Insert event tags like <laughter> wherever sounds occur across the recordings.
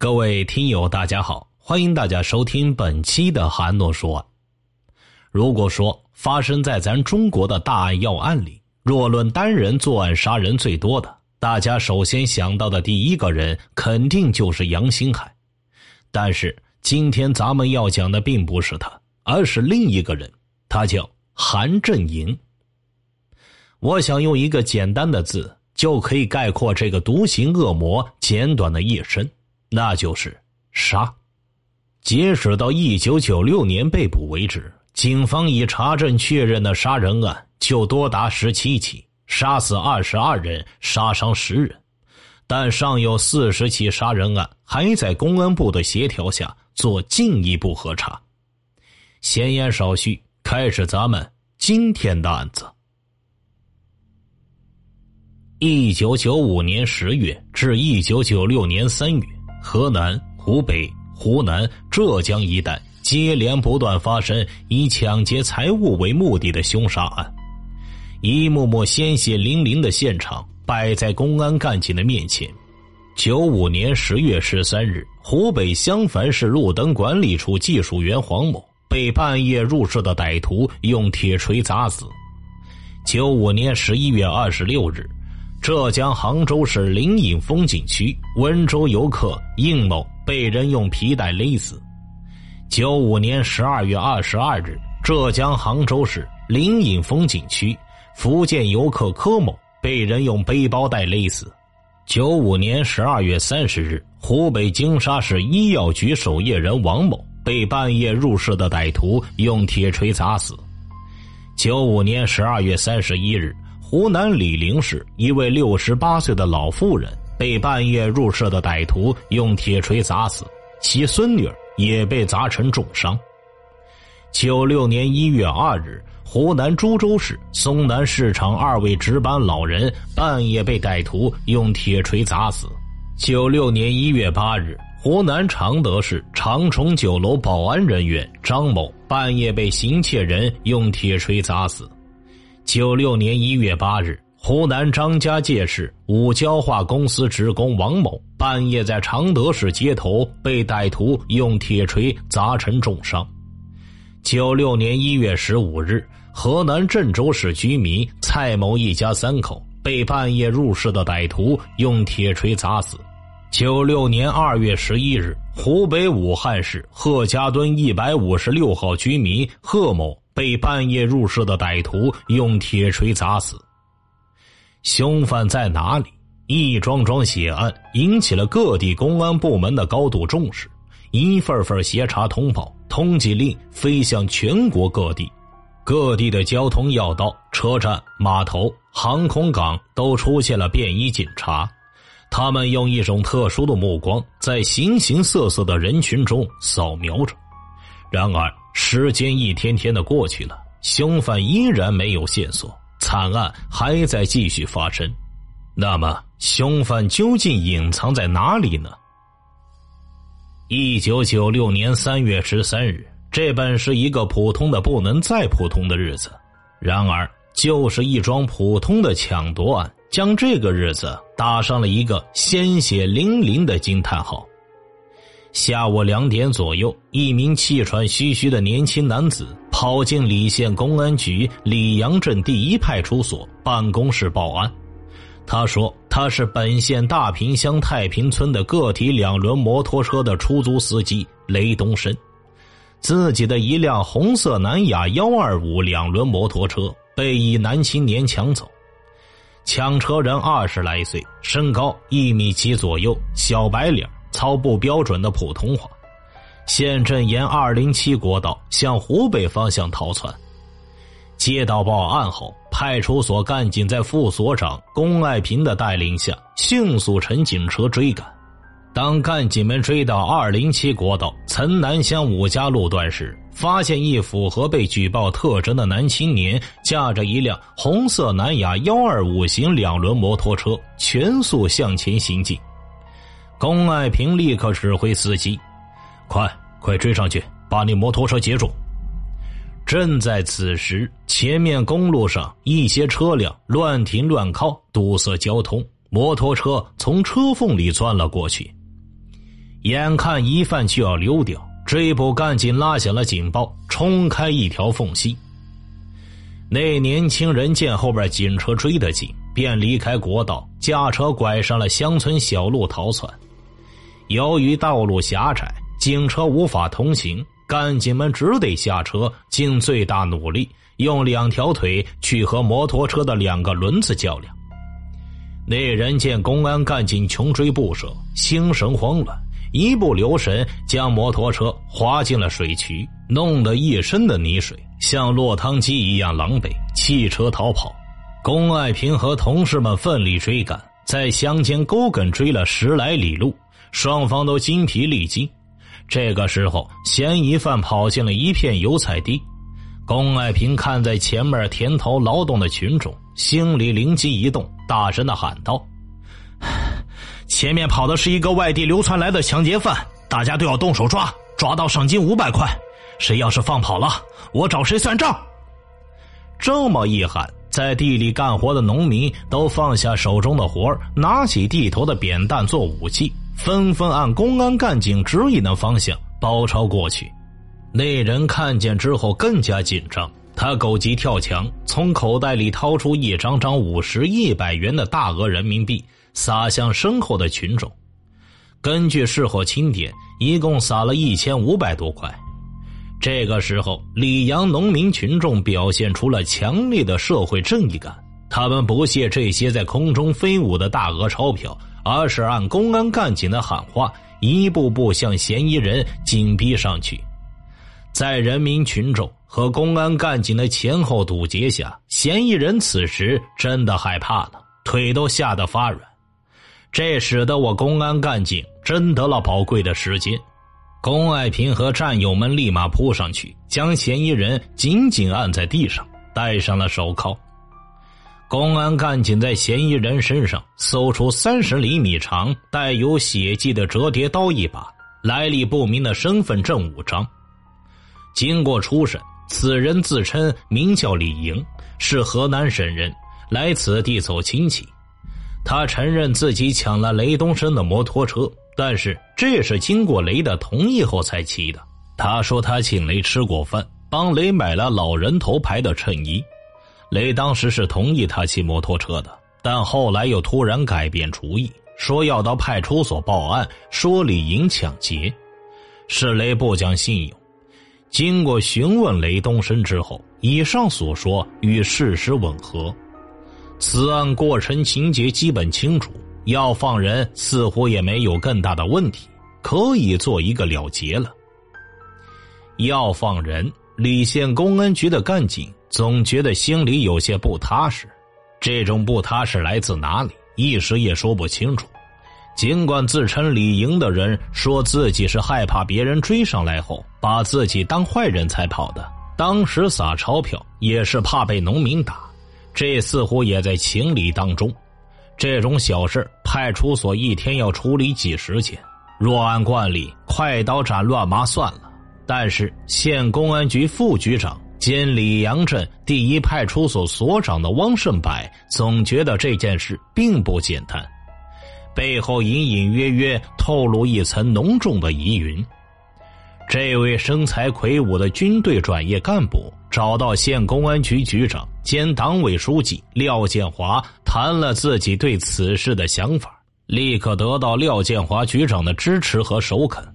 各位听友，大家好，欢迎大家收听本期的韩诺说。如果说发生在咱中国的大案要案里，若论单人作案杀人最多的，大家首先想到的第一个人肯定就是杨新海。但是今天咱们要讲的并不是他，而是另一个人，他叫韩振营。我想用一个简单的字就可以概括这个独行恶魔简短的一生。那就是杀。截止到一九九六年被捕为止，警方已查证确认的杀人案就多达十七起，杀死二十二人，杀伤十人。但尚有四十起杀人案还在公安部的协调下做进一步核查。闲言少叙，开始咱们今天的案子。一九九五年十月至一九九六年三月。河南、湖北、湖南、浙江一带接连不断发生以抢劫财物为目的的凶杀案，一幕幕鲜血淋淋的现场摆在公安干警的面前。九五年十月十三日，湖北襄樊市路灯管理处技术员黄某被半夜入室的歹徒用铁锤砸死。九五年十一月二十六日。浙江杭州市灵隐风景区温州游客应某被人用皮带勒死。九五年十二月二十二日，浙江杭州市灵隐风景区福建游客柯某被人用背包带勒死。九五年十二月三十日，湖北荆沙市医药局守夜人王某被半夜入室的歹徒用铁锤砸死。九五年十二月三十一日。湖南醴陵市一位六十八岁的老妇人被半夜入室的歹徒用铁锤砸死，其孙女也被砸成重伤。九六年一月二日，湖南株洲市松南市场二位值班老人半夜被歹徒用铁锤砸死。九六年一月八日，湖南常德市长崇酒楼保安人员张某半夜被行窃人用铁锤砸死。九六年一月八日，湖南张家界市五焦化公司职工王某半夜在常德市街头被歹徒用铁锤砸成重伤。九六年一月十五日，河南郑州市居民蔡某一家三口被半夜入室的歹徒用铁锤砸死。九六年二月十一日，湖北武汉市贺家墩一百五十六号居民贺某。被半夜入室的歹徒用铁锤砸死。凶犯在哪里？一桩桩血案引起了各地公安部门的高度重视，一份份协查通报、通缉令飞向全国各地，各地的交通要道、车站、码头、航空港都出现了便衣警察，他们用一种特殊的目光在形形色色的人群中扫描着。然而。时间一天天的过去了，凶犯依然没有线索，惨案还在继续发生。那么，凶犯究竟隐藏在哪里呢？一九九六年三月十三日，这本是一个普通的不能再普通的日子，然而，就是一桩普通的抢夺案，将这个日子打上了一个鲜血淋淋的惊叹号。下午两点左右，一名气喘吁吁的年轻男子跑进礼县公安局礼阳镇第一派出所办公室报案。他说：“他是本县大坪乡太平村的个体两轮摩托车的出租司机雷东升，自己的一辆红色南亚幺二五两轮摩托车被一男青年抢走。抢车人二十来岁，身高一米七左右，小白脸。”操不标准的普通话，现正沿二零七国道向湖北方向逃窜。接到报案后，派出所干警在副所长龚爱平的带领下，迅速乘警车追赶。当干警们追到二零七国道岑南乡五家路段时，发现一符合被举报特征的男青年驾着一辆红色南雅幺二五型两轮摩托车，全速向前行进。龚爱平立刻指挥司机：“快，快追上去，把那摩托车截住！”正在此时，前面公路上一些车辆乱停乱靠，堵塞交通，摩托车从车缝里钻了过去。眼看疑犯就要溜掉，追捕干警拉响了警报，冲开一条缝隙。那年轻人见后边警车追得紧，便离开国道，驾车拐上了乡村小路逃窜。由于道路狭窄，警车无法通行，干警们只得下车，尽最大努力用两条腿去和摩托车的两个轮子较量。那人见公安干警穷追不舍，心神慌乱，一不留神将摩托车滑进了水渠，弄得一身的泥水，像落汤鸡一样狼狈，弃车逃跑。龚爱平和同事们奋力追赶，在乡间沟埂追了十来里路。双方都精疲力尽，这个时候，嫌疑犯跑进了一片油菜地。龚爱平看在前面田头劳动的群众，心里灵机一动，大声的喊道：“ <sighs> 前面跑的是一个外地流窜来的抢劫犯，大家都要动手抓，抓到赏金五百块。谁要是放跑了，我找谁算账？”这么一喊，在地里干活的农民都放下手中的活拿起地头的扁担做武器。纷纷按公安干警指引的方向包抄过去，那人看见之后更加紧张，他狗急跳墙，从口袋里掏出一张张五十、一百元的大额人民币，撒向身后的群众。根据事后清点，一共撒了一千五百多块。这个时候，里阳农民群众表现出了强烈的社会正义感，他们不屑这些在空中飞舞的大额钞票。而是按公安干警的喊话，一步步向嫌疑人紧逼上去。在人民群众和公安干警的前后堵截下，嫌疑人此时真的害怕了，腿都吓得发软。这使得我公安干警争得了宝贵的时间。龚爱平和战友们立马扑上去，将嫌疑人紧紧按在地上，戴上了手铐。公安干警在嫌疑人身上搜出三十厘米长、带有血迹的折叠刀一把，来历不明的身份证五张。经过初审，此人自称名叫李莹，是河南省人，来此地走亲戚。他承认自己抢了雷东升的摩托车，但是这是经过雷的同意后才骑的。他说他请雷吃过饭，帮雷买了老人头牌的衬衣。雷当时是同意他骑摩托车的，但后来又突然改变主意，说要到派出所报案，说李莹抢劫。是雷不讲信用。经过询问雷东升之后，以上所说与事实吻合。此案过程情节基本清楚，要放人似乎也没有更大的问题，可以做一个了结了。要放人，李县公安局的干警。总觉得心里有些不踏实，这种不踏实来自哪里，一时也说不清楚。尽管自称李莹的人说自己是害怕别人追上来后把自己当坏人才跑的，当时撒钞票也是怕被农民打，这似乎也在情理当中。这种小事，派出所一天要处理几十件，若按惯例，快刀斩乱麻算了。但是县公安局副局长。兼李阳镇第一派出所所长的汪胜柏总觉得这件事并不简单，背后隐隐约约透露一层浓重的疑云。这位身材魁梧的军队转业干部找到县公安局局长兼党委书记廖建华，谈了自己对此事的想法，立刻得到廖建华局长的支持和首肯。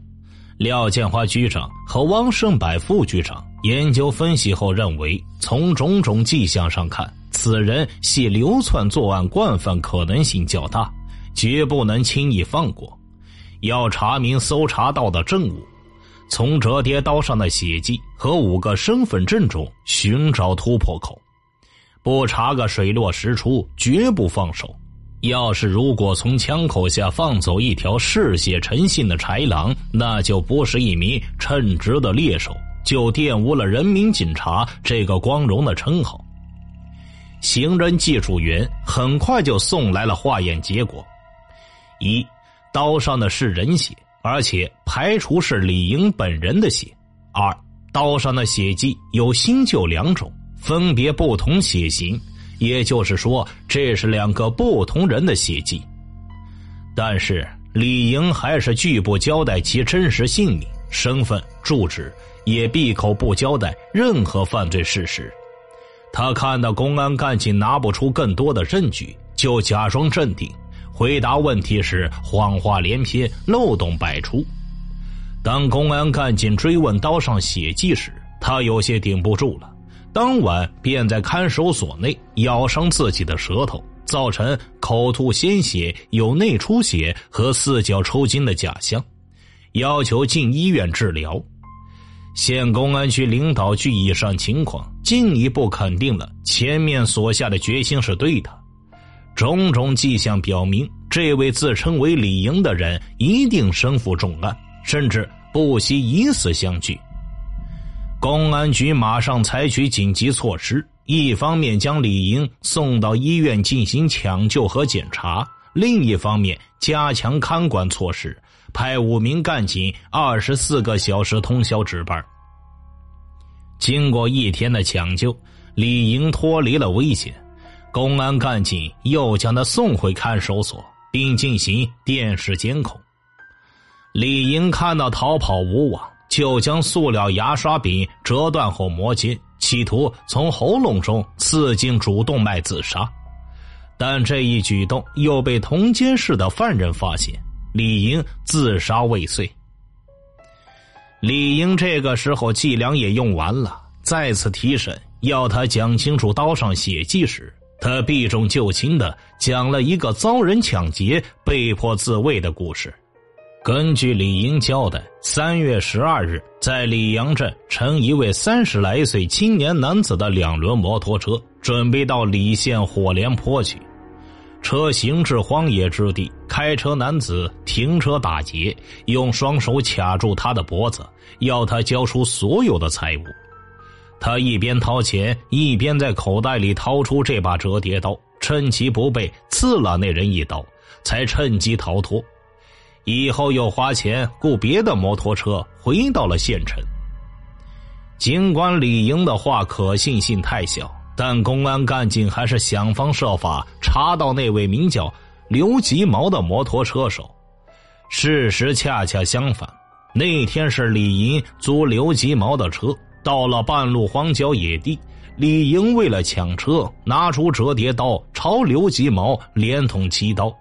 廖建华局长和汪胜柏副局长。研究分析后认为，从种种迹象上看，此人系流窜作案惯犯，可能性较大，绝不能轻易放过。要查明搜查到的证物，从折叠刀上的血迹和五个身份证中寻找突破口，不查个水落石出，绝不放手。要是如果从枪口下放走一条嗜血成性的豺狼，那就不是一名称职的猎手。就玷污了人民警察这个光荣的称号。刑侦技术员很快就送来了化验结果：一，刀上的是人血，而且排除是李莹本人的血；二，刀上的血迹有新旧两种，分别不同血型，也就是说，这是两个不同人的血迹。但是李莹还是拒不交代其真实姓名、身份、住址，也闭口不交代任何犯罪事实。他看到公安干警拿不出更多的证据，就假装镇定，回答问题时谎话连篇，漏洞百出。当公安干警追问刀上血迹时，他有些顶不住了。当晚便在看守所内咬伤自己的舌头，造成口吐鲜血、有内出血和四脚抽筋的假象，要求进医院治疗。县公安局领导据以上情况，进一步肯定了前面所下的决心是对的。种种迹象表明，这位自称为李莹的人一定身负重案，甚至不惜以死相拒。公安局马上采取紧急措施，一方面将李莹送到医院进行抢救和检查，另一方面加强看管措施，派五名干警二十四个小时通宵值班。经过一天的抢救，李莹脱离了危险，公安干警又将他送回看守所，并进行电视监控。李莹看到逃跑无望。就将塑料牙刷柄折断后磨尖，企图从喉咙中刺进主动脉自杀，但这一举动又被同监室的犯人发现，李莹自杀未遂。李莹这个时候伎俩也用完了，再次提审要他讲清楚刀上血迹时，他避重就轻的讲了一个遭人抢劫、被迫自卫的故事。根据李英交代，三月十二日，在李阳镇乘一位三十来岁青年男子的两轮摩托车，准备到李县火莲坡去。车行至荒野之地，开车男子停车打劫，用双手卡住他的脖子，要他交出所有的财物。他一边掏钱，一边在口袋里掏出这把折叠刀，趁其不备，刺了那人一刀，才趁机逃脱。以后又花钱雇别的摩托车回到了县城。尽管李莹的话可信性太小，但公安干警还是想方设法查到那位名叫刘吉毛的摩托车手。事实恰恰相反，那天是李莹租刘吉毛的车，到了半路荒郊野地，李莹为了抢车，拿出折叠刀朝刘吉毛连捅七刀。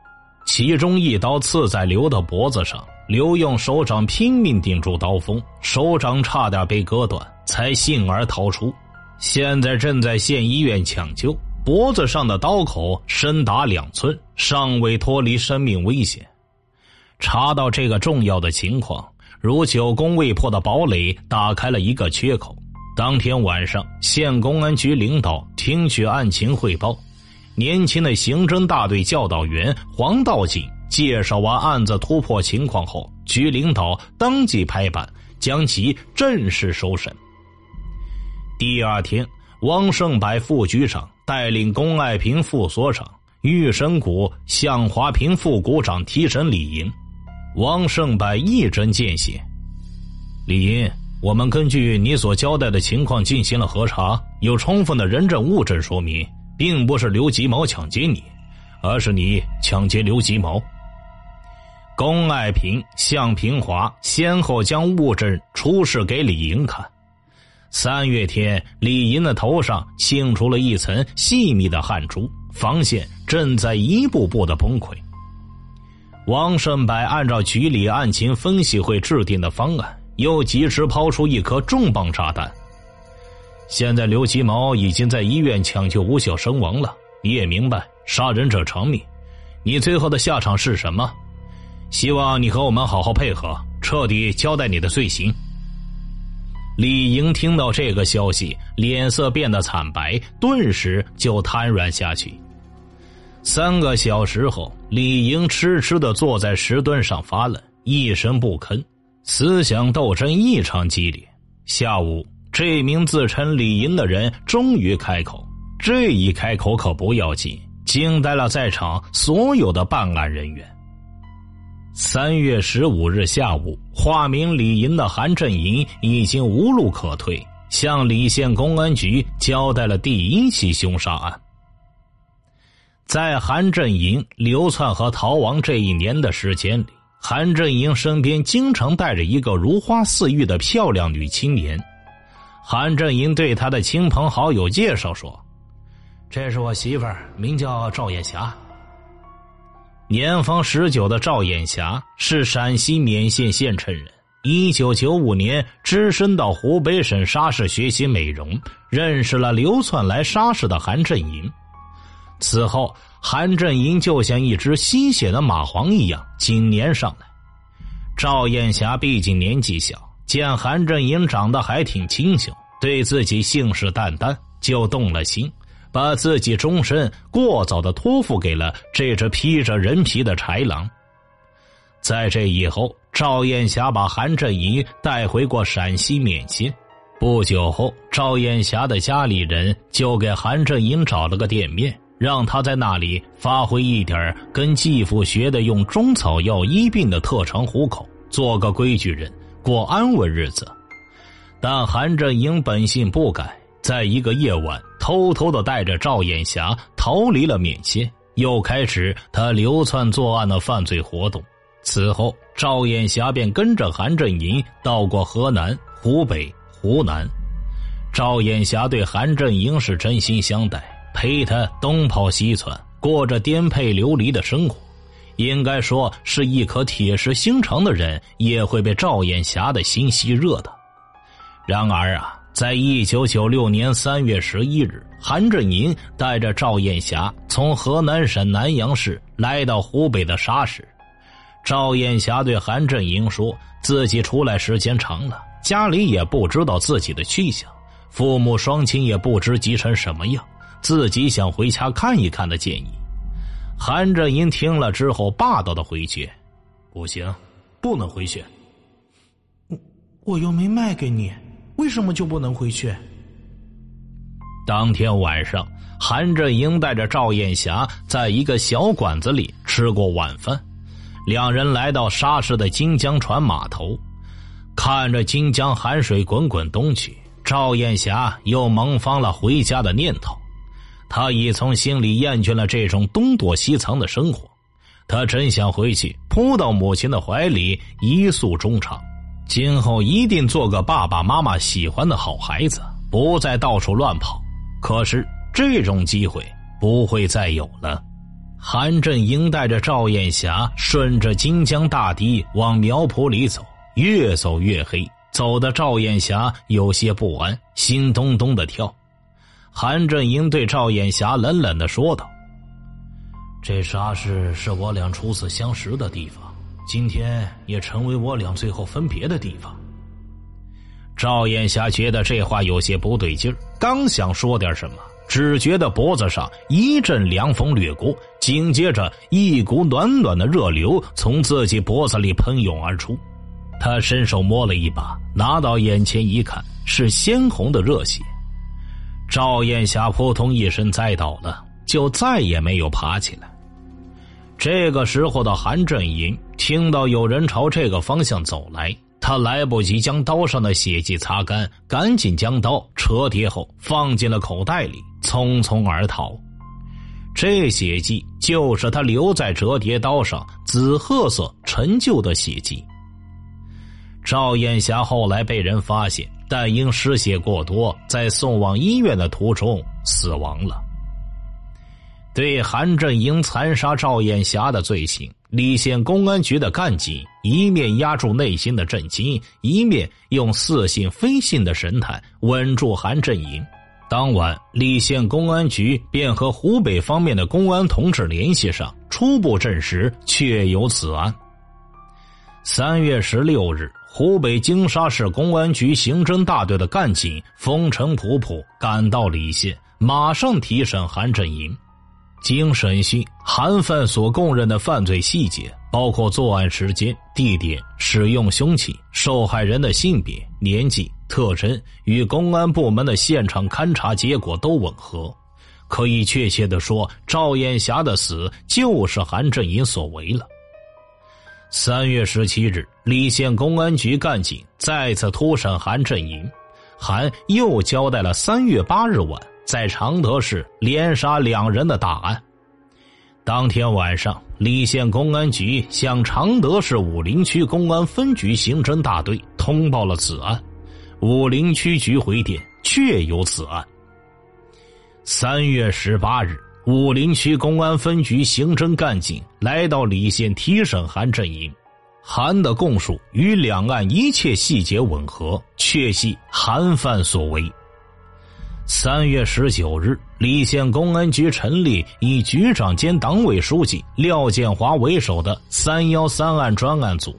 其中一刀刺在刘的脖子上，刘用手掌拼命顶住刀锋，手掌差点被割断，才幸而逃出。现在正在县医院抢救，脖子上的刀口深达两寸，尚未脱离生命危险。查到这个重要的情况，如久攻未破的堡垒打开了一个缺口。当天晚上，县公安局领导听取案情汇报。年轻的刑侦大队教导员黄道景介绍完案子突破情况后，局领导当即拍板将其正式收审。第二天，汪胜柏副局长带领龚爱平副所长、玉神谷、向华平副股长提审李莹。汪胜柏一针见血：“李莹，我们根据你所交代的情况进行了核查，有充分的人证物证说明。”并不是刘吉毛抢劫你，而是你抢劫刘吉毛。龚爱平、向平华先后将物证出示给李莹看。三月天，李莹的头上沁出了一层细密的汗珠，防线正在一步步的崩溃。王胜柏按照局里案情分析会制定的方案，又及时抛出一颗重磅炸弹。现在刘吉毛已经在医院抢救无效身亡了，你也明白杀人者偿命，你最后的下场是什么？希望你和我们好好配合，彻底交代你的罪行。李莹听到这个消息，脸色变得惨白，顿时就瘫软下去。三个小时后，李莹痴痴的坐在石墩上发愣，一声不吭，思想斗争异常激烈。下午。这名自称李莹的人终于开口，这一开口可不要紧，惊呆了在场所有的办案人员。三月十五日下午，化名李莹的韩振银已经无路可退，向李县公安局交代了第一起凶杀案。在韩振银流窜和逃亡这一年的时间里，韩振营身边经常带着一个如花似玉的漂亮女青年。韩振营对他的亲朋好友介绍说：“这是我媳妇儿，名叫赵艳霞。”年方十九的赵艳霞是陕西勉县县城人。一九九五年，只身到湖北省沙市学习美容，认识了流窜来沙市的韩振营。此后，韩振营就像一只吸血的蚂蟥一样紧粘上来。赵艳霞毕竟年纪小，见韩振营长得还挺清秀，对自己信誓旦旦，就动了心，把自己终身过早的托付给了这只披着人皮的豺狼。在这以后，赵艳霞把韩振营带回过陕西勉县。不久后，赵艳霞的家里人就给韩振营找了个店面，让他在那里发挥一点跟继父学的用中草药医病的特长糊口，做个规矩人，过安稳日子。但韩振营本性不改，在一个夜晚，偷偷的带着赵艳霞逃离了缅甸，又开始他流窜作案的犯罪活动。此后，赵艳霞便跟着韩振营到过河南、湖北、湖南。赵艳霞对韩振营是真心相待，陪他东跑西窜，过着颠沛流离的生活。应该说，是一颗铁石心肠的人也会被赵艳霞的心吸热的。然而啊，在一九九六年三月十一日，韩振银带着赵艳霞从河南省南阳市来到湖北的沙市。赵艳霞对韩振银说：“自己出来时间长了，家里也不知道自己的去向，父母双亲也不知急成什么样，自己想回家看一看的建议。”韩振英听了之后，霸道的回绝：“不行，不能回去。我我又没卖给你，为什么就不能回去？”当天晚上，韩振英带着赵艳霞在一个小馆子里吃过晚饭。两人来到沙市的金江船码头，看着金江海水滚滚东去，赵艳霞又萌发了回家的念头。他已从心里厌倦了这种东躲西藏的生活，他真想回去扑到母亲的怀里一诉衷肠，今后一定做个爸爸妈妈喜欢的好孩子，不再到处乱跑。可是这种机会不会再有了。韩振英带着赵艳霞顺着金江大堤往苗圃里走，越走越黑，走的赵艳霞有些不安，心咚咚的跳。韩振英对赵艳霞冷冷的说道：“这沙市是我俩初次相识的地方，今天也成为我俩最后分别的地方。”赵艳霞觉得这话有些不对劲儿，刚想说点什么。只觉得脖子上一阵凉风掠过，紧接着一股暖暖的热流从自己脖子里喷涌而出。他伸手摸了一把，拿到眼前一看，是鲜红的热血。赵艳霞扑通一声栽倒了，就再也没有爬起来。这个时候的韩振银听到有人朝这个方向走来。他来不及将刀上的血迹擦干，赶紧将刀折叠后放进了口袋里，匆匆而逃。这血迹就是他留在折叠刀上紫褐色陈旧的血迹。赵艳霞后来被人发现，但因失血过多，在送往医院的途中死亡了。对韩振营残杀赵艳霞的罪行。李县公安局的干警一面压住内心的震惊，一面用似信非信的神态稳住韩振营。当晚，李县公安局便和湖北方面的公安同志联系上，初步证实确有此案。三月十六日，湖北金沙市公安局刑侦大队的干警风尘仆仆赶到李县，马上提审韩振营。经审讯，韩犯所供认的犯罪细节，包括作案时间、地点、使用凶器、受害人的性别、年纪、特征，与公安部门的现场勘查结果都吻合，可以确切的说，赵艳霞的死就是韩振营所为了。三月十七日，澧县公安局干警再次突审韩振营，韩又交代了三月八日晚。在常德市连杀两人的大案，当天晚上，澧县公安局向常德市武陵区公安分局刑侦大队通报了此案。武陵区局回电，确有此案。三月十八日，武陵区公安分局刑侦干警来到澧县提审韩振营。韩的供述与两岸一切细节吻合，确系韩犯所为。三月十九日，澧县公安局成立以局长兼党委书记廖建华为首的“三幺三案”专案组，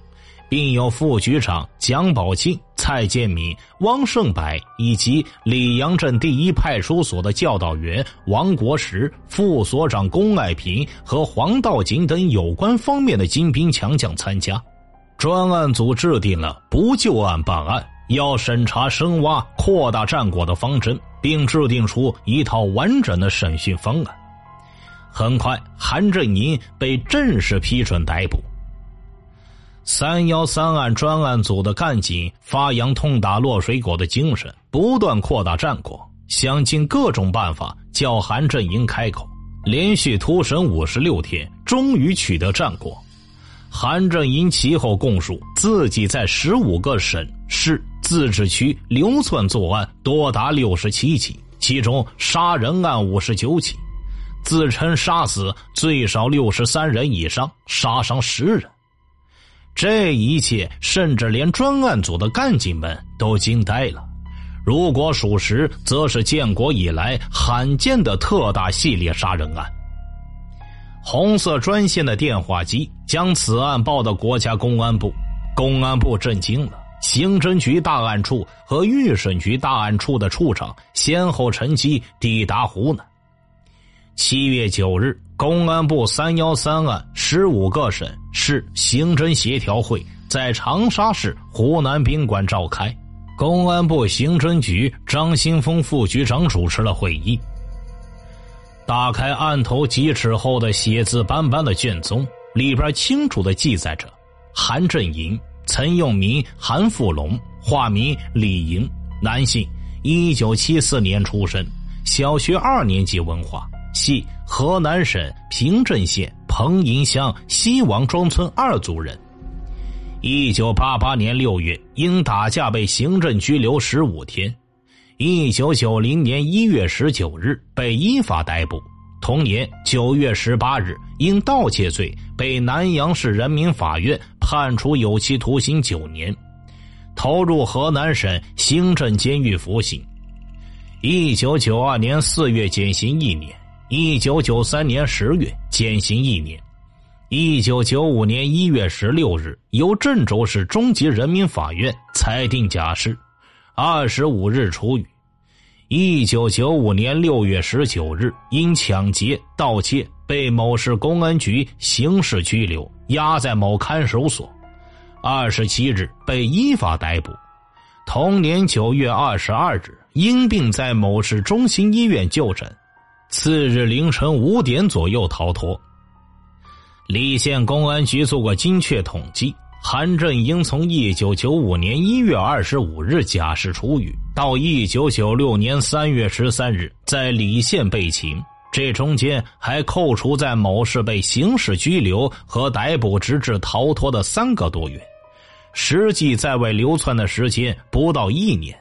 并有副局长蒋宝庆、蔡建敏、汪胜柏以及李阳镇第一派出所的教导员王国石、副所长龚爱平和黄道锦等有关方面的精兵强将参加。专案组制定了不就案办案、要审查深挖、扩大战果的方针，并制定出一套完整的审讯方案。很快，韩振宁被正式批准逮捕。三幺三案专案组的干警发扬痛打落水狗的精神，不断扩大战果，想尽各种办法叫韩振营开口。连续突审五十六天，终于取得战果。韩振营其后供述，自己在十五个省市自治区流窜作案多达六十七起，其中杀人案五十九起，自称杀死最少六十三人以上，杀伤十人。这一切，甚至连专案组的干警们都惊呆了。如果属实，则是建国以来罕见的特大系列杀人案。红色专线的电话机将此案报到国家公安部，公安部震惊了。刑侦局大案处和预审局大案处的处长先后乘机抵达湖南。七月九日，公安部三幺三案十五个省市刑侦协调会在长沙市湖南宾馆召开，公安部刑侦局张新峰副局长主持了会议。打开案头几尺厚的写字斑斑的卷宗，里边清楚的记载着：韩振营，曾用名韩富龙，化名李莹，男性，一九七四年出生，小学二年级文化，系河南省平镇县彭营乡西王庄村二族人。一九八八年六月，因打架被行政拘留十五天。一九九零年一月十九日被依法逮捕，同年九月十八日因盗窃罪被南阳市人民法院判处有期徒刑九年，投入河南省行政监狱服刑。一九九二年四月减刑一年，一九九三年十月减刑一年，一九九五年一月十六日由郑州市中级人民法院裁定假释，二十五日出狱。一九九五年六月十九日，因抢劫、盗窃被某市公安局刑事拘留，押在某看守所。二十七日被依法逮捕。同年九月二十二日，因病在某市中心医院就诊，次日凌晨五点左右逃脱。澧县公安局做过精确统计。韩振英从一九九五年一月二十五日假释出狱，到一九九六年三月十三日在澧县被擒，这中间还扣除在某市被刑事拘留和逮捕直至逃脱的三个多月，实际在外流窜的时间不到一年。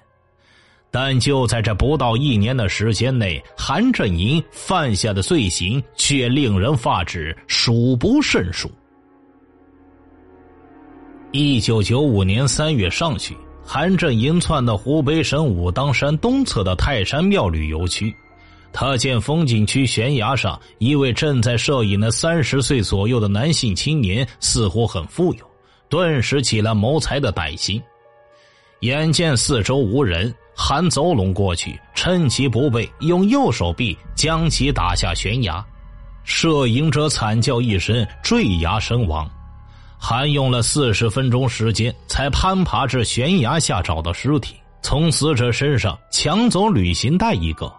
但就在这不到一年的时间内，韩振银犯下的罪行却令人发指，数不胜数。一九九五年三月上旬，韩振银窜到湖北省武当山东侧的泰山庙旅游区。他见风景区悬崖上一位正在摄影的三十岁左右的男性青年似乎很富有，顿时起了谋财的歹心。眼见四周无人，韩走拢过去，趁其不备，用右手臂将其打下悬崖。摄影者惨叫一声，坠崖身亡。韩用了四十分钟时间，才攀爬至悬崖下找到尸体，从死者身上抢走旅行袋一个，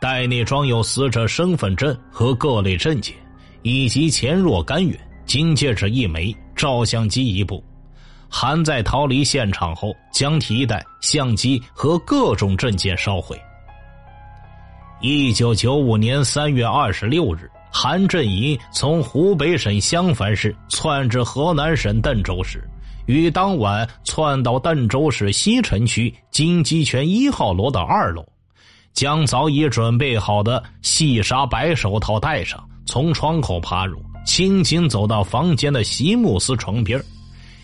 袋内装有死者身份证和各类证件，以及钱若干元、金戒指一枚、照相机一部。韩在逃离现场后，将提袋、相机和各种证件烧毁。一九九五年三月二十六日，韩振银从湖北省襄樊市窜至河南省邓州市，于当晚窜到邓州市西城区金鸡泉一号楼的二楼，将早已准备好的细纱白手套戴上，从窗口爬入，轻轻走到房间的席慕斯床边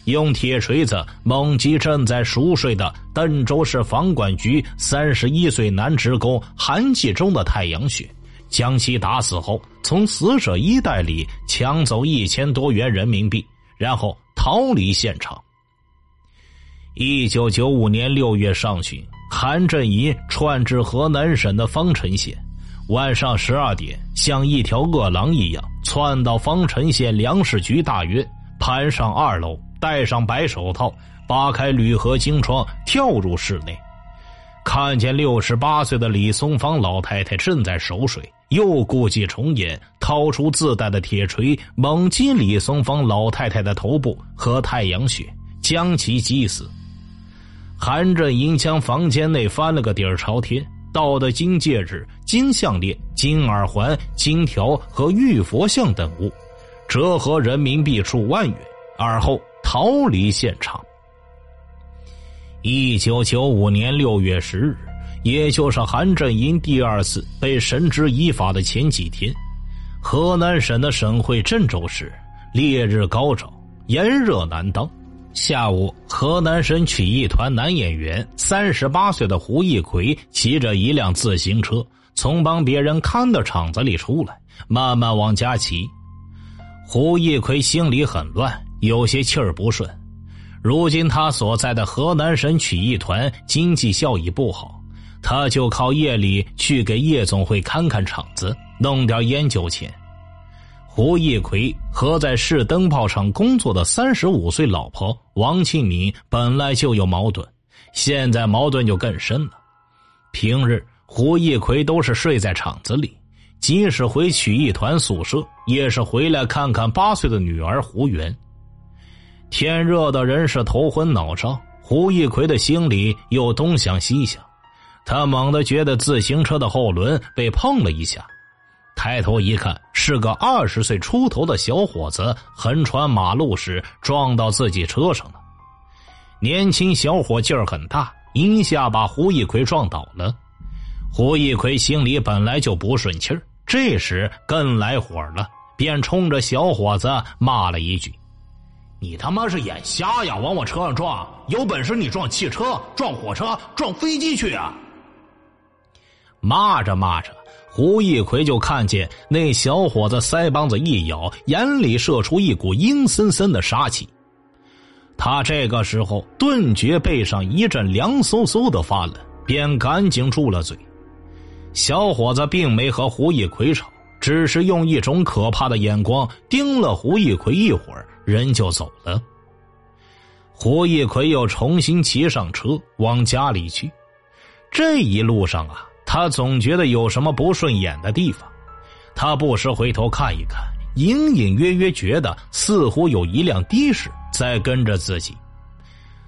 用铁锤子猛击正在熟睡的邓州市房管局三十一岁男职工韩继忠的太阳穴，将其打死后，从死者衣袋里抢走一千多元人民币，然后逃离现场。一九九五年六月上旬，韩振仪窜至河南省的方城县，晚上十二点，像一条饿狼一样窜到方城县粮食局大院，攀上二楼。戴上白手套，扒开铝合金窗，跳入室内，看见六十八岁的李松芳老太太正在熟睡，又故伎重演，掏出自带的铁锤，猛击李松芳老太太的头部和太阳穴，将其击死。韩振英将房间内翻了个底儿朝天，盗的金戒指、金项链、金耳环、金条和玉佛像等物，折合人民币数万元，而后。逃离现场。一九九五年六月十日，也就是韩振银第二次被绳之以法的前几天，河南省的省会郑州市烈日高照，炎热难当。下午，河南省曲艺团男演员三十八岁的胡一奎骑着一辆自行车，从帮别人看的厂子里出来，慢慢往家骑。胡一奎心里很乱。有些气儿不顺，如今他所在的河南省曲艺团经济效益不好，他就靠夜里去给夜总会看看场子，弄点烟酒钱。胡一奎和在市灯泡厂工作的三十五岁老婆王庆敏本来就有矛盾，现在矛盾就更深了。平日胡一奎都是睡在厂子里，即使回曲艺团宿舍，也是回来看看八岁的女儿胡媛。天热的人是头昏脑胀，胡一奎的心里又东想西想，他猛地觉得自行车的后轮被碰了一下，抬头一看，是个二十岁出头的小伙子横穿马路时撞到自己车上了。年轻小伙劲儿很大，一下把胡一奎撞倒了。胡一奎心里本来就不顺气儿，这时更来火了，便冲着小伙子骂了一句。你他妈是眼瞎呀！往我车上撞，有本事你撞汽车、撞火车、撞飞机去啊！骂着骂着，胡一奎就看见那小伙子腮帮子一咬，眼里射出一股阴森森的杀气。他这个时候顿觉背上一阵凉飕飕的发冷，便赶紧住了嘴。小伙子并没和胡一奎吵，只是用一种可怕的眼光盯了胡一奎一会儿。人就走了。胡一奎又重新骑上车往家里去。这一路上啊，他总觉得有什么不顺眼的地方。他不时回头看一看，隐隐约约觉得似乎有一辆的士在跟着自己。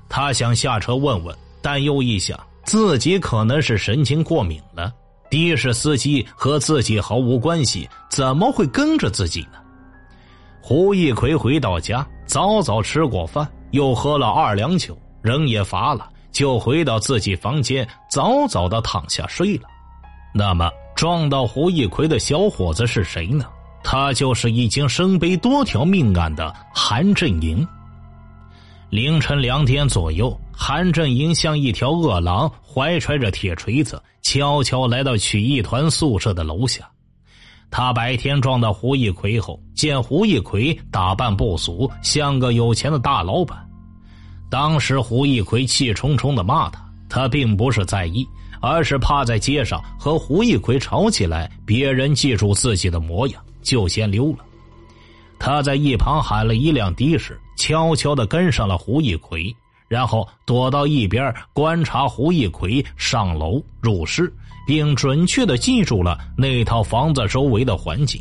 他想下车问问，但又一想，自己可能是神经过敏了。的士司机和自己毫无关系，怎么会跟着自己呢？胡一奎回到家，早早吃过饭，又喝了二两酒，人也乏了，就回到自己房间，早早的躺下睡了。那么，撞到胡一奎的小伙子是谁呢？他就是已经身背多条命案的韩振营。凌晨两点左右，韩振营像一条饿狼，怀揣着铁锤子，悄悄来到曲艺团宿舍的楼下。他白天撞到胡一奎后，见胡一奎打扮不俗，像个有钱的大老板。当时胡一奎气冲冲的骂他，他并不是在意，而是怕在街上和胡一奎吵起来，别人记住自己的模样，就先溜了。他在一旁喊了一辆的士，悄悄的跟上了胡一奎，然后躲到一边观察胡一奎上楼入室。并准确的记住了那套房子周围的环境。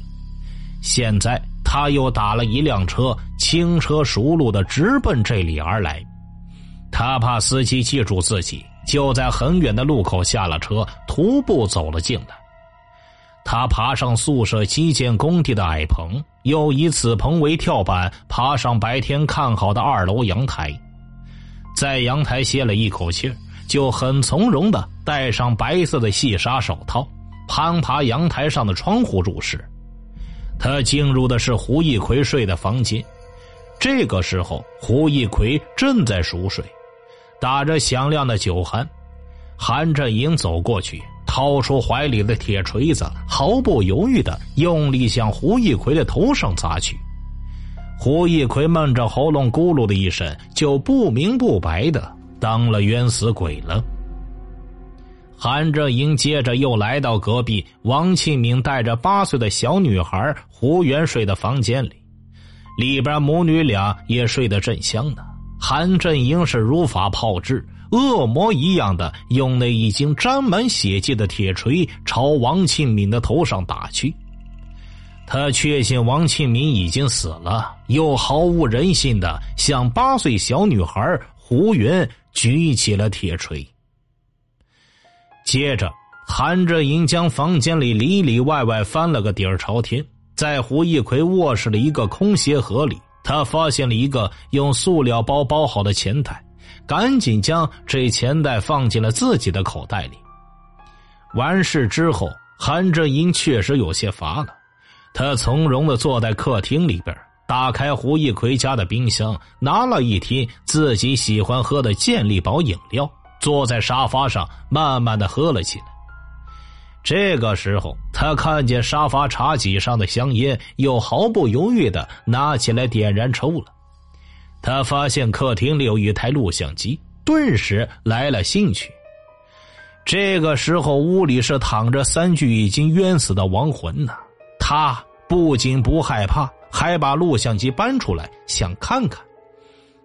现在他又打了一辆车，轻车熟路的直奔这里而来。他怕司机记住自己，就在很远的路口下了车，徒步走了进来。他爬上宿舍基建工地的矮棚，又以此棚为跳板，爬上白天看好的二楼阳台，在阳台歇了一口气就很从容的戴上白色的细纱手套，攀爬阳台上的窗户入室。他进入的是胡一奎睡的房间。这个时候，胡一奎正在熟睡，打着响亮的酒酣。韩振英走过去。掏出怀里的铁锤子，毫不犹豫的用力向胡一奎的头上砸去。胡一奎闷着喉咙咕噜的一声，就不明不白的当了冤死鬼了。韩振英接着又来到隔壁王庆敏带着八岁的小女孩胡元睡的房间里，里边母女俩也睡得正香呢。韩振英是如法炮制。恶魔一样的用那已经沾满血迹的铁锤朝王庆敏的头上打去，他确信王庆敏已经死了，又毫无人性的向八岁小女孩胡云举起了铁锤。接着，韩振英将房间里里里外外翻了个底儿朝天，在胡一奎卧室的一个空鞋盒里，他发现了一个用塑料包包好的钱袋。赶紧将这钱袋放进了自己的口袋里。完事之后，韩振英确实有些乏了，他从容的坐在客厅里边，打开胡一奎家的冰箱，拿了一听自己喜欢喝的健力宝饮料，坐在沙发上慢慢的喝了起来。这个时候，他看见沙发茶几上的香烟，又毫不犹豫的拿起来点燃抽了。他发现客厅里有一台录像机，顿时来了兴趣。这个时候，屋里是躺着三具已经冤死的亡魂呢。他不仅不害怕，还把录像机搬出来想看看，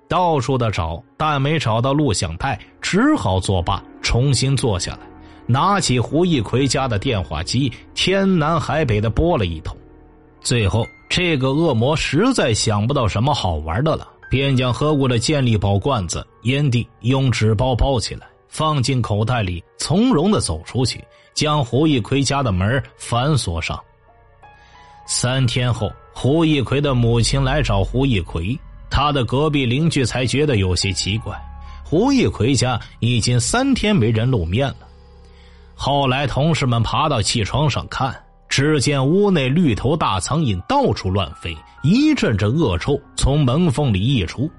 到处的找，但没找到录像带，只好作罢，重新坐下来，拿起胡一奎家的电话机，天南海北的拨了一通。最后，这个恶魔实在想不到什么好玩的了。便将喝过的健力宝罐子、烟蒂用纸包包起来，放进口袋里，从容的走出去，将胡一奎家的门反锁上。三天后，胡一奎的母亲来找胡一奎，他的隔壁邻居才觉得有些奇怪，胡一奎家已经三天没人露面了。后来，同事们爬到气窗上看。只见屋内绿头大苍蝇到处乱飞，一阵阵恶臭从门缝里溢出，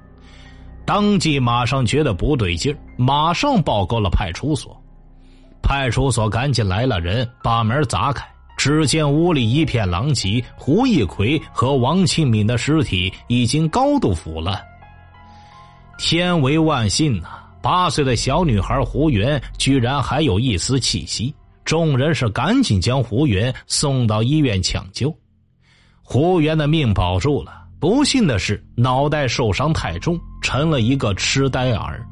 当即马上觉得不对劲马上报告了派出所。派出所赶紧来了人，把门砸开，只见屋里一片狼藉，胡一奎和王庆敏的尸体已经高度腐烂。天为万幸呐，八岁的小女孩胡媛居然还有一丝气息。众人是赶紧将胡媛送到医院抢救，胡媛的命保住了。不幸的是，脑袋受伤太重，成了一个痴呆儿。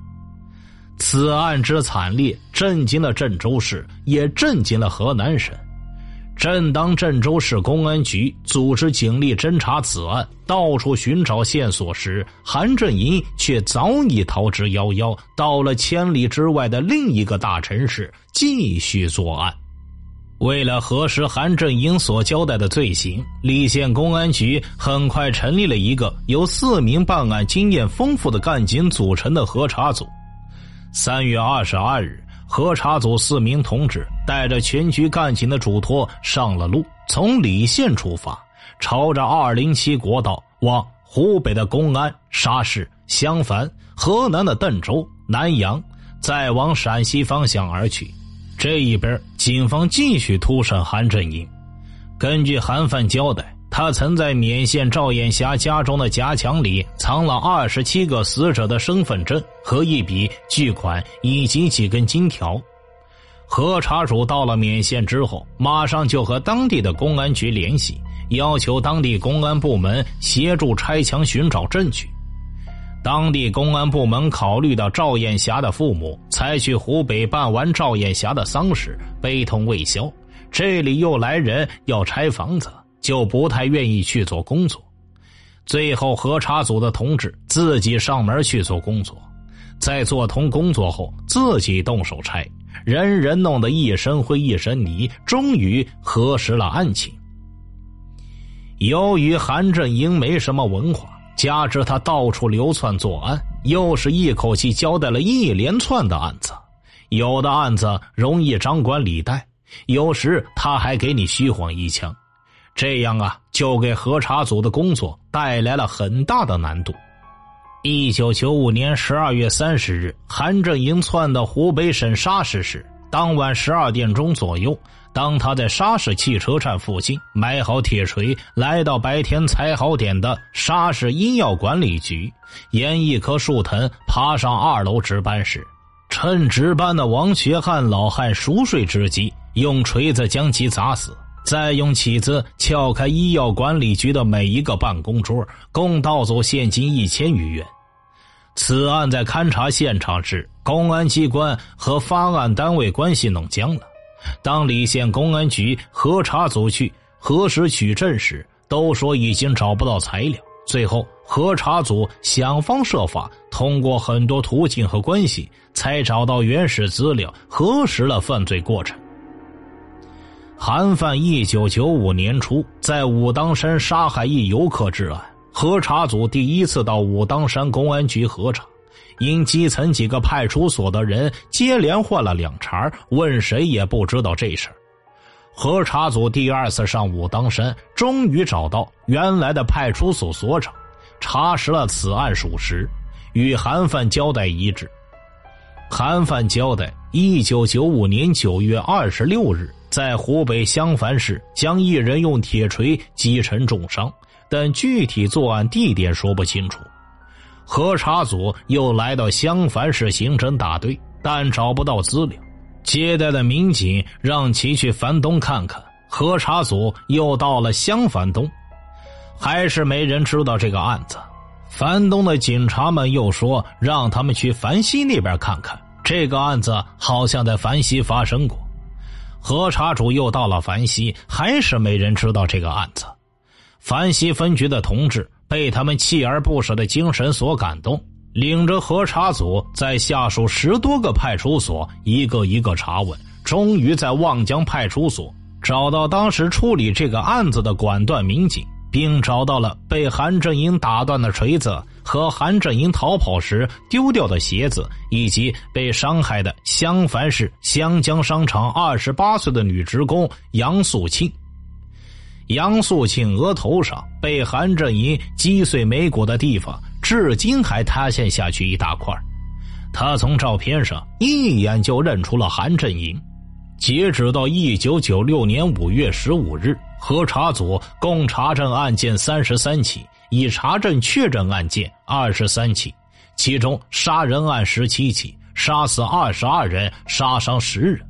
此案之惨烈，震惊了郑州市，也震惊了河南省。正当郑州市公安局组织警力侦查此案，到处寻找线索时，韩振营却早已逃之夭夭，到了千里之外的另一个大城市继续作案。为了核实韩振营所交代的罪行，澧县公安局很快成立了一个由四名办案经验丰富的干警组成的核查组。三月二十二日。核查组四名同志带着全局干警的嘱托上了路，从澧县出发，朝着二零七国道往湖北的公安、沙市、襄樊、河南的邓州、南阳，再往陕西方向而去。这一边，警方继续突审韩振英。根据韩范交代。他曾在勉县赵艳霞家中的夹墙里藏了二十七个死者的身份证和一笔巨款以及几根金条。核查组到了勉县之后，马上就和当地的公安局联系，要求当地公安部门协助拆墙寻找证据。当地公安部门考虑到赵艳霞的父母才去湖北办完赵艳霞的丧事，悲痛未消，这里又来人要拆房子。就不太愿意去做工作，最后核查组的同志自己上门去做工作。在做通工作后，自己动手拆，人人弄得一身灰一身泥，终于核实了案情。由于韩振英没什么文化，加之他到处流窜作案，又是一口气交代了一连串的案子，有的案子容易张冠李戴，有时他还给你虚晃一枪，这样啊，就给核查组的工作带来了很大的难度。一九九五年十二月三十日，韩振英窜到湖北省沙市时，当晚十二点钟左右。当他在沙市汽车站附近买好铁锤，来到白天踩好点的沙市医药管理局，沿一棵树藤爬上二楼值班时，趁值班的王学汉老汉熟睡之际，用锤子将其砸死，再用起子撬开医药管理局的每一个办公桌，共盗走现金一千余元。此案在勘查现场时，公安机关和发案单位关系弄僵了。当李县公安局核查组去核实取证时，都说已经找不到材料。最后，核查组想方设法，通过很多途径和关系，才找到原始资料，核实了犯罪过程。韩范一九九五年初在武当山杀害一游客之案，核查组第一次到武当山公安局核查。因基层几个派出所的人接连换了两茬，问谁也不知道这事儿。核查组第二次上武当山，终于找到原来的派出所所长，查实了此案属实，与韩范交代一致。韩范交代：一九九五年九月二十六日，在湖北襄樊市将一人用铁锤击成重伤，但具体作案地点说不清楚。核查组又来到襄樊市刑侦大队，但找不到资料。接待的民警让其去樊东看看。核查组又到了襄樊东，还是没人知道这个案子。樊东的警察们又说让他们去樊西那边看看，这个案子好像在樊西发生过。核查组又到了樊西，还是没人知道这个案子。樊西分局的同志。被他们锲而不舍的精神所感动，领着核查组在下属十多个派出所一个一个查问，终于在望江派出所找到当时处理这个案子的管段民警，并找到了被韩振英打断的锤子和韩振英逃跑时丢掉的鞋子，以及被伤害的襄樊市湘江商场二十八岁的女职工杨素清。杨素清额头上被韩振英击碎眉骨的地方，至今还塌陷下去一大块。他从照片上一眼就认出了韩振英。截止到一九九六年五月十五日，核查组共查证案件三十三起，已查证确诊案件二十三起，其中杀人案十七起，杀死二十二人，杀伤十人。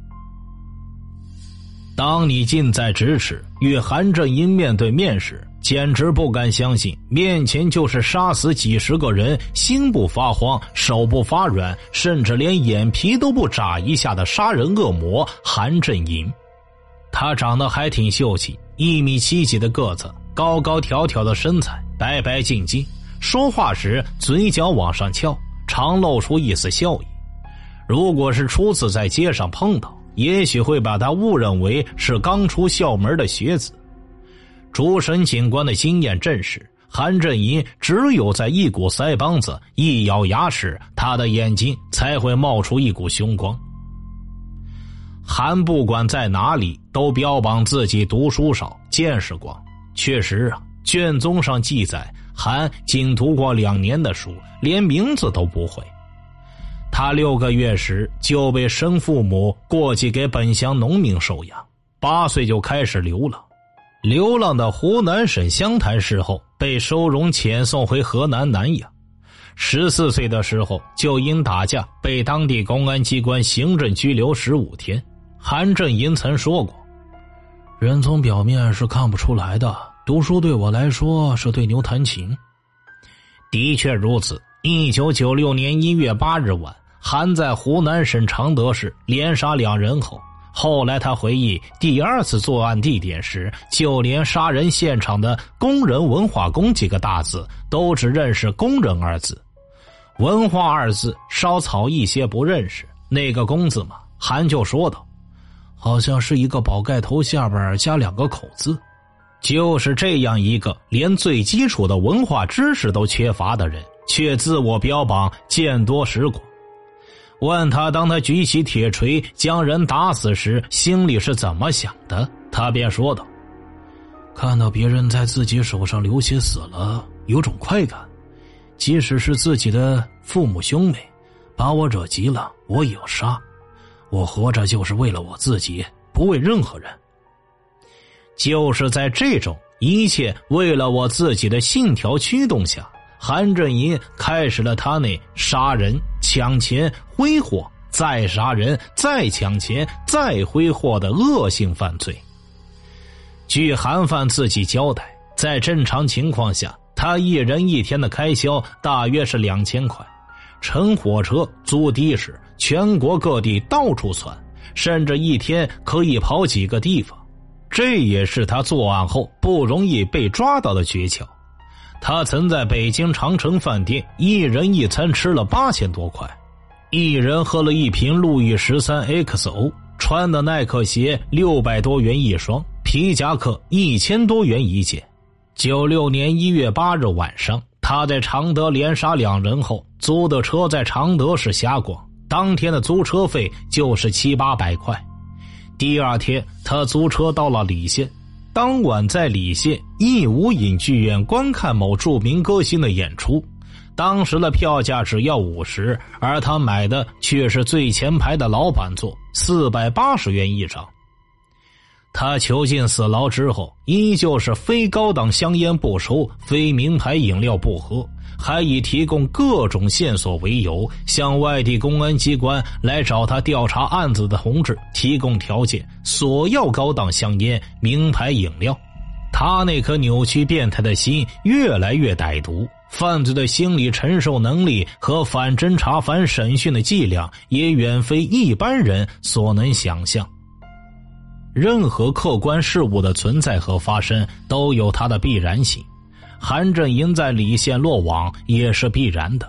当你近在咫尺与韩振英面对面时，简直不敢相信面前就是杀死几十个人、心不发慌、手不发软，甚至连眼皮都不眨一下的杀人恶魔韩振英。他长得还挺秀气，一米七几的个子，高高挑挑的身材，白白净净，说话时嘴角往上翘，常露出一丝笑意。如果是初次在街上碰到，也许会把他误认为是刚出校门的学子。主审警官的经验证实，韩振银只有在一股腮帮子一咬牙时，他的眼睛才会冒出一股凶光。韩不管在哪里都标榜自己读书少、见识广，确实啊，卷宗上记载韩仅读过两年的书，连名字都不会。他六个月时就被生父母过继给本乡农民收养，八岁就开始流浪，流浪到湖南省湘潭市后被收容遣送回河南南阳。十四岁的时候就因打架被当地公安机关行政拘留十五天。韩振银曾说过：“人从表面是看不出来的，读书对我来说是对牛弹琴。”的确如此。一九九六年一月八日晚。韩在湖南省常德市连杀两人后，后来他回忆第二次作案地点时，就连杀人现场的“工人文化宫”几个大字都只认识“工人”二字。文化二字，稍草一些不认识。那个工字嘛，韩就说道：“好像是一个宝盖头下边加两个口字。”就是这样一个连最基础的文化知识都缺乏的人，却自我标榜见多识广。问他，当他举起铁锤将人打死时，心里是怎么想的？他便说道：“看到别人在自己手上流血死了，有种快感。即使是自己的父母兄妹，把我惹急了，我也要杀。我活着就是为了我自己，不为任何人。”就是在这种一切为了我自己的信条驱动下，韩振银开始了他那杀人、抢钱、挥霍，再杀人、再抢钱、再挥霍的恶性犯罪。据韩范自己交代，在正常情况下，他一人一天的开销大约是两千块，乘火车、租的士，全国各地到处窜，甚至一天可以跑几个地方。这也是他作案后不容易被抓到的诀窍。他曾在北京长城饭店一人一餐吃了八千多块，一人喝了一瓶路易十三 XO，穿的耐克鞋六百多元一双，皮夹克一千多元一件。九六年一月八日晚上，他在常德连杀两人后，租的车在常德市瞎逛，当天的租车费就是七八百块。第二天，他租车到了李县，当晚在李县义武影剧院观看某著名歌星的演出，当时的票价只要五十，而他买的却是最前排的老板座，四百八十元一张。他囚禁死牢之后，依旧是非高档香烟不抽，非名牌饮料不喝。还以提供各种线索为由，向外地公安机关来找他调查案子的同志提供条件，索要高档香烟、名牌饮料。他那颗扭曲变态的心越来越歹毒，犯罪的心理承受能力和反侦查、反审讯的伎俩也远非一般人所能想象。任何客观事物的存在和发生都有它的必然性。韩振营在李县落网也是必然的。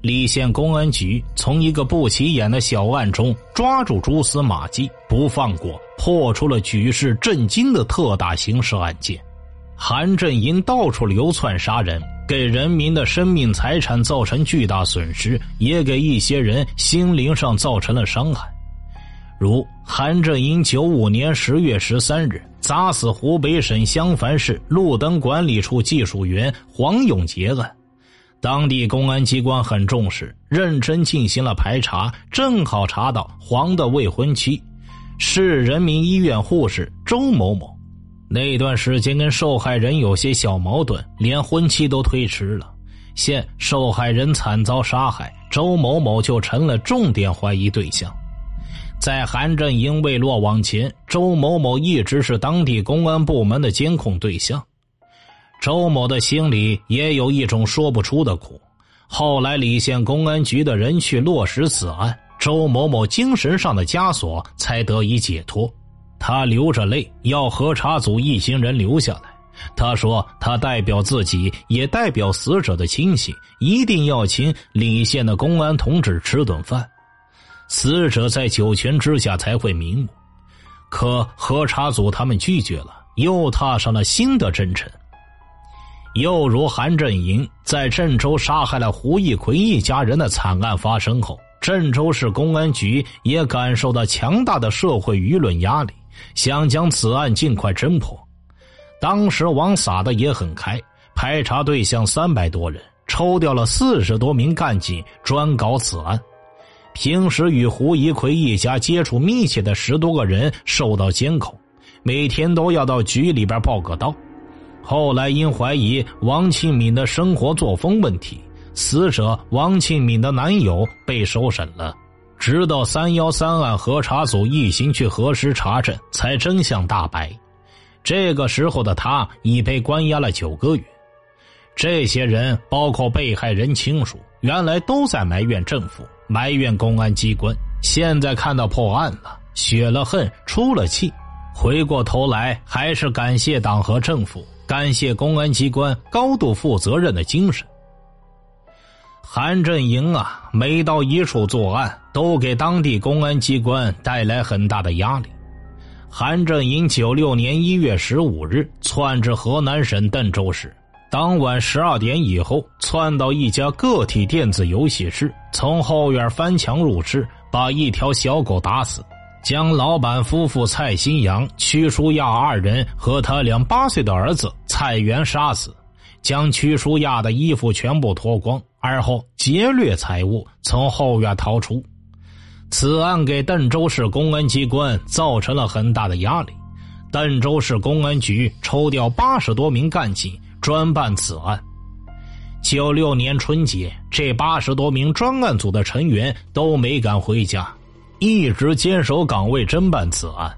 李县公安局从一个不起眼的小案中抓住蛛丝马迹不放过，破出了举世震惊的特大刑事案件。韩振营到处流窜杀人，给人民的生命财产造成巨大损失，也给一些人心灵上造成了伤害。如韩振英九五年十月十三日。砸死湖北省襄樊市路灯管理处技术员黄永杰案，当地公安机关很重视，认真进行了排查，正好查到黄的未婚妻，市人民医院护士周某某。那段时间跟受害人有些小矛盾，连婚期都推迟了。现受害人惨遭杀害，周某某就成了重点怀疑对象。在韩振英未落网前，周某某一直是当地公安部门的监控对象。周某的心里也有一种说不出的苦。后来李县公安局的人去落实此案，周某某精神上的枷锁才得以解脱。他流着泪要核查组一行人留下来。他说：“他代表自己，也代表死者的亲戚，一定要请李县的公安同志吃顿饭。”死者在九泉之下才会瞑目，可核查组他们拒绝了，又踏上了新的征程。又如韩振营在郑州杀害了胡义奎一家人的惨案发生后，郑州市公安局也感受到强大的社会舆论压力，想将此案尽快侦破。当时网撒的也很开，排查对象三百多人，抽调了四十多名干警专搞此案。平时与胡一奎一家接触密切的十多个人受到监控，每天都要到局里边报个到。后来因怀疑王庆敏的生活作风问题，死者王庆敏的男友被收审了。直到三幺三案核查组一行去核实查证，才真相大白。这个时候的他已被关押了九个月。这些人包括被害人亲属，原来都在埋怨政府。埋怨公安机关，现在看到破案了，雪了恨，出了气，回过头来还是感谢党和政府，感谢公安机关高度负责任的精神。韩振营啊，每到一处作案，都给当地公安机关带来很大的压力。韩振营九六年一月十五日窜至河南省邓州市，当晚十二点以后，窜到一家个体电子游戏室，从后院翻墙入室，把一条小狗打死，将老板夫妇蔡新阳、屈淑亚二人和他两八岁的儿子蔡元杀死，将屈淑亚的衣服全部脱光。而后劫掠财物，从后院逃出。此案给邓州市公安机关造成了很大的压力。邓州市公安局抽调八十多名干警专办此案。九六年春节，这八十多名专案组的成员都没敢回家，一直坚守岗位侦办此案。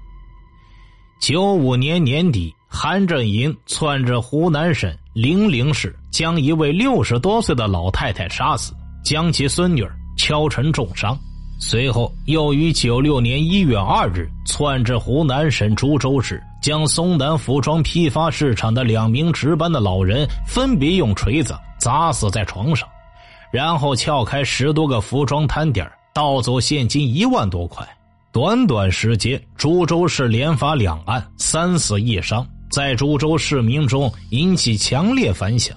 九五年年底，韩振银窜至湖南省零陵市。将一位六十多岁的老太太杀死，将其孙女敲成重伤。随后又于九六年一月二日窜至湖南省株洲市，将松南服装批发市场的两名值班的老人分别用锤子砸死在床上，然后撬开十多个服装摊点，盗走现金一万多块。短短时间，株洲市连发两案，三死一伤，在株洲市民中引起强烈反响。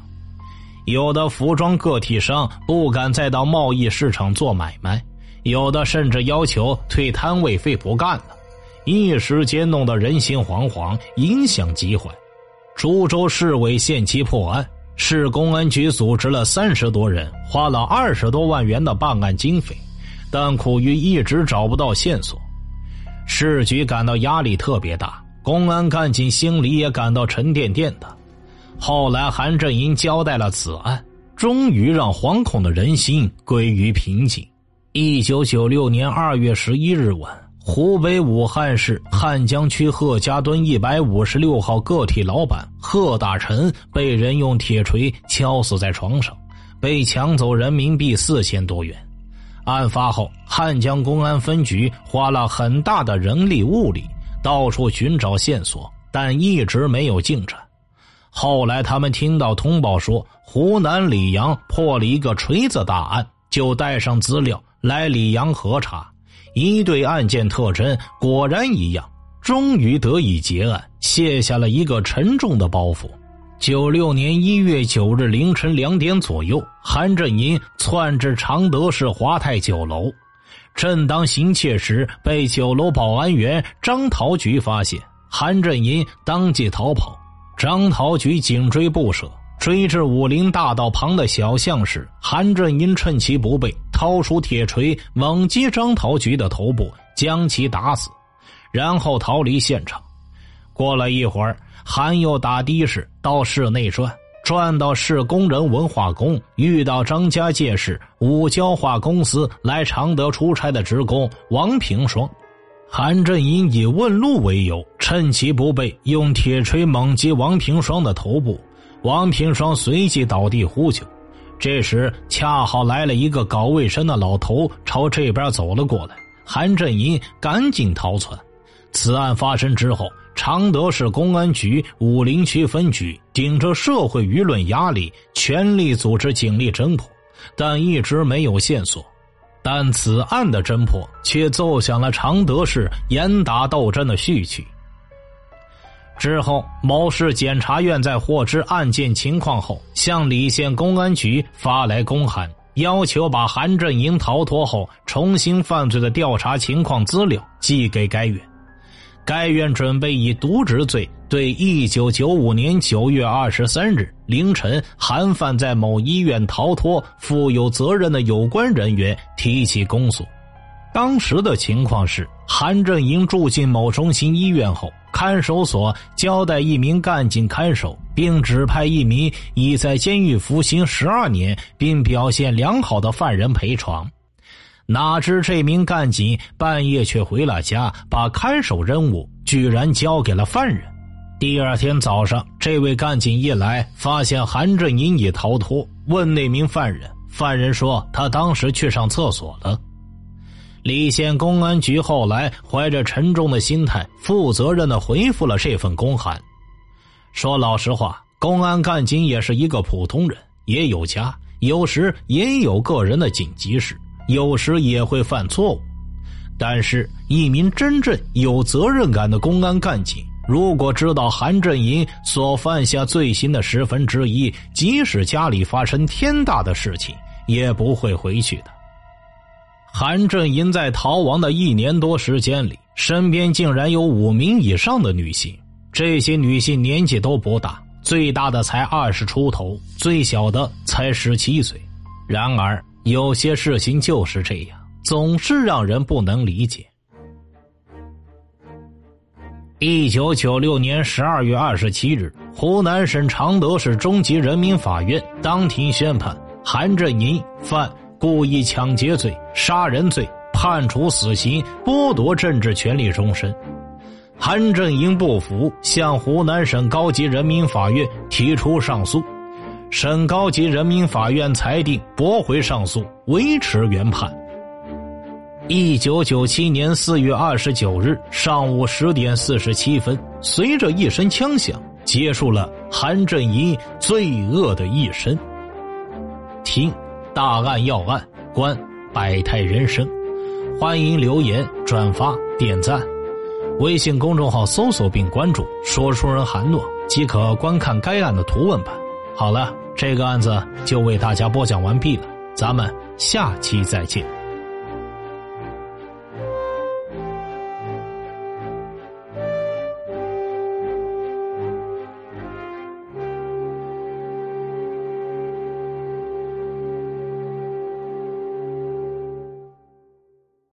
有的服装个体商不敢再到贸易市场做买卖，有的甚至要求退摊位费不干了，一时间弄得人心惶惶，影响极坏。株洲市委限期破案，市公安局组织了三十多人，花了二十多万元的办案经费，但苦于一直找不到线索，市局感到压力特别大，公安干警心里也感到沉甸甸的。后来，韩振英交代了此案，终于让惶恐的人心归于平静。一九九六年二月十一日晚，湖北武汉市汉江区贺家墩一百五十六号个体老板贺大成被人用铁锤敲死在床上，被抢走人民币四千多元。案发后，汉江公安分局花了很大的人力物力，到处寻找线索，但一直没有进展。后来，他们听到通报说湖南耒阳破了一个锤子大案，就带上资料来溧阳核查，一对案件特征果然一样，终于得以结案，卸下了一个沉重的包袱。九六年一月九日凌晨两点左右，韩振银窜至常德市华泰酒楼，正当行窃时，被酒楼保安员张桃菊发现，韩振银当即逃跑。张桃菊紧追不舍，追至武林大道旁的小巷时，韩振英趁其不备，掏出铁锤猛击张桃菊的头部，将其打死，然后逃离现场。过了一会儿，韩又打的士到市内转，转到市工人文化宫，遇到张家界市五交化公司来常德出差的职工王平双。韩振英以问路为由，趁其不备，用铁锤猛击王平双的头部。王平双随即倒地呼救。这时，恰好来了一个搞卫生的老头，朝这边走了过来。韩振英赶紧逃窜。此案发生之后，常德市公安局武陵区分局顶着社会舆论压力，全力组织警力侦破，但一直没有线索。但此案的侦破却奏响了常德市严打斗争的序曲。之后，某市检察院在获知案件情况后，向澧县公安局发来公函，要求把韩振营逃脱后重新犯罪的调查情况资料寄给该院。该院准备以渎职罪。对一九九五年九月二十三日凌晨，韩范在某医院逃脱负有责任的有关人员提起公诉。当时的情况是，韩振营住进某中心医院后，看守所交代一名干警看守，并指派一名已在监狱服刑十二年并表现良好的犯人陪床。哪知这名干警半夜却回了家，把看守任务居然交给了犯人。第二天早上，这位干警一来，发现韩振银已逃脱。问那名犯人，犯人说他当时去上厕所了。澧县公安局后来怀着沉重的心态，负责任的回复了这份公函，说：“老实话，公安干警也是一个普通人，也有家，有时也有个人的紧急事，有时也会犯错误。但是，一名真正有责任感的公安干警，如果知道韩振营所犯下罪行的十分之一，即使家里发生天大的事情，也不会回去的。韩振银在逃亡的一年多时间里，身边竟然有五名以上的女性，这些女性年纪都不大，最大的才二十出头，最小的才十七岁。然而，有些事情就是这样。总是让人不能理解。一九九六年十二月二十七日，湖南省常德市中级人民法院当庭宣判韩振银犯故意抢劫罪、杀人罪，判处死刑，剥夺政治权利终身。韩振英不服，向湖南省高级人民法院提出上诉，省高级人民法院裁定驳回上诉，维持原判。一九九七年四月二十九日上午十点四十七分，随着一声枪响，结束了韩振英罪恶的一生。听大案要案，观百态人生，欢迎留言、转发、点赞。微信公众号搜索并关注“说书人韩诺”，即可观看该案的图文版。好了，这个案子就为大家播讲完毕了，咱们下期再见。